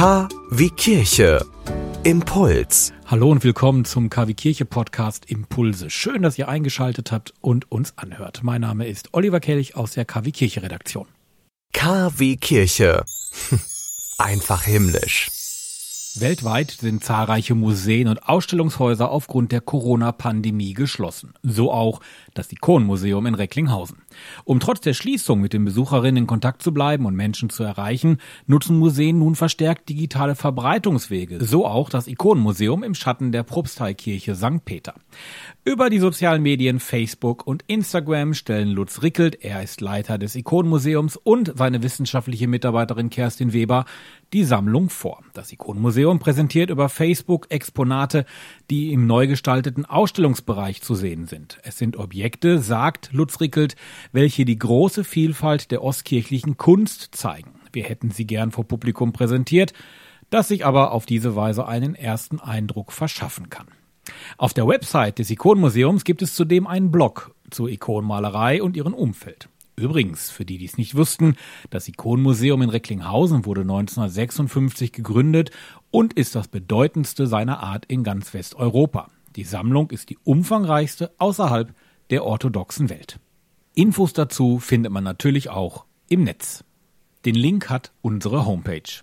K wie Kirche. Impuls. Hallo und willkommen zum KW Kirche Podcast Impulse. Schön, dass ihr eingeschaltet habt und uns anhört. Mein Name ist Oliver Kelch aus der KW Kirche Redaktion. KW Kirche. Einfach himmlisch. Weltweit sind zahlreiche Museen und Ausstellungshäuser aufgrund der Corona-Pandemie geschlossen. So auch das Ikonenmuseum in Recklinghausen. Um trotz der Schließung mit den Besucherinnen in Kontakt zu bleiben und Menschen zu erreichen, nutzen Museen nun verstärkt digitale Verbreitungswege. So auch das Ikonenmuseum im Schatten der Propsteikirche St. Peter. Über die sozialen Medien Facebook und Instagram stellen Lutz Rickelt, er ist Leiter des Ikonenmuseums und seine wissenschaftliche Mitarbeiterin Kerstin Weber die Sammlung vor. Das Ikonenmuseum präsentiert über Facebook Exponate, die im neu gestalteten Ausstellungsbereich zu sehen sind. Es sind Objekte, sagt Lutz Rickelt, welche die große Vielfalt der ostkirchlichen Kunst zeigen. Wir hätten sie gern vor Publikum präsentiert, das sich aber auf diese Weise einen ersten Eindruck verschaffen kann. Auf der Website des Ikonenmuseums gibt es zudem einen Blog zur Ikonenmalerei und ihrem Umfeld. Übrigens, für die, die es nicht wussten, das Ikonenmuseum in Recklinghausen wurde 1956 gegründet und ist das bedeutendste seiner Art in ganz Westeuropa. Die Sammlung ist die umfangreichste außerhalb der orthodoxen Welt. Infos dazu findet man natürlich auch im Netz. Den Link hat unsere Homepage.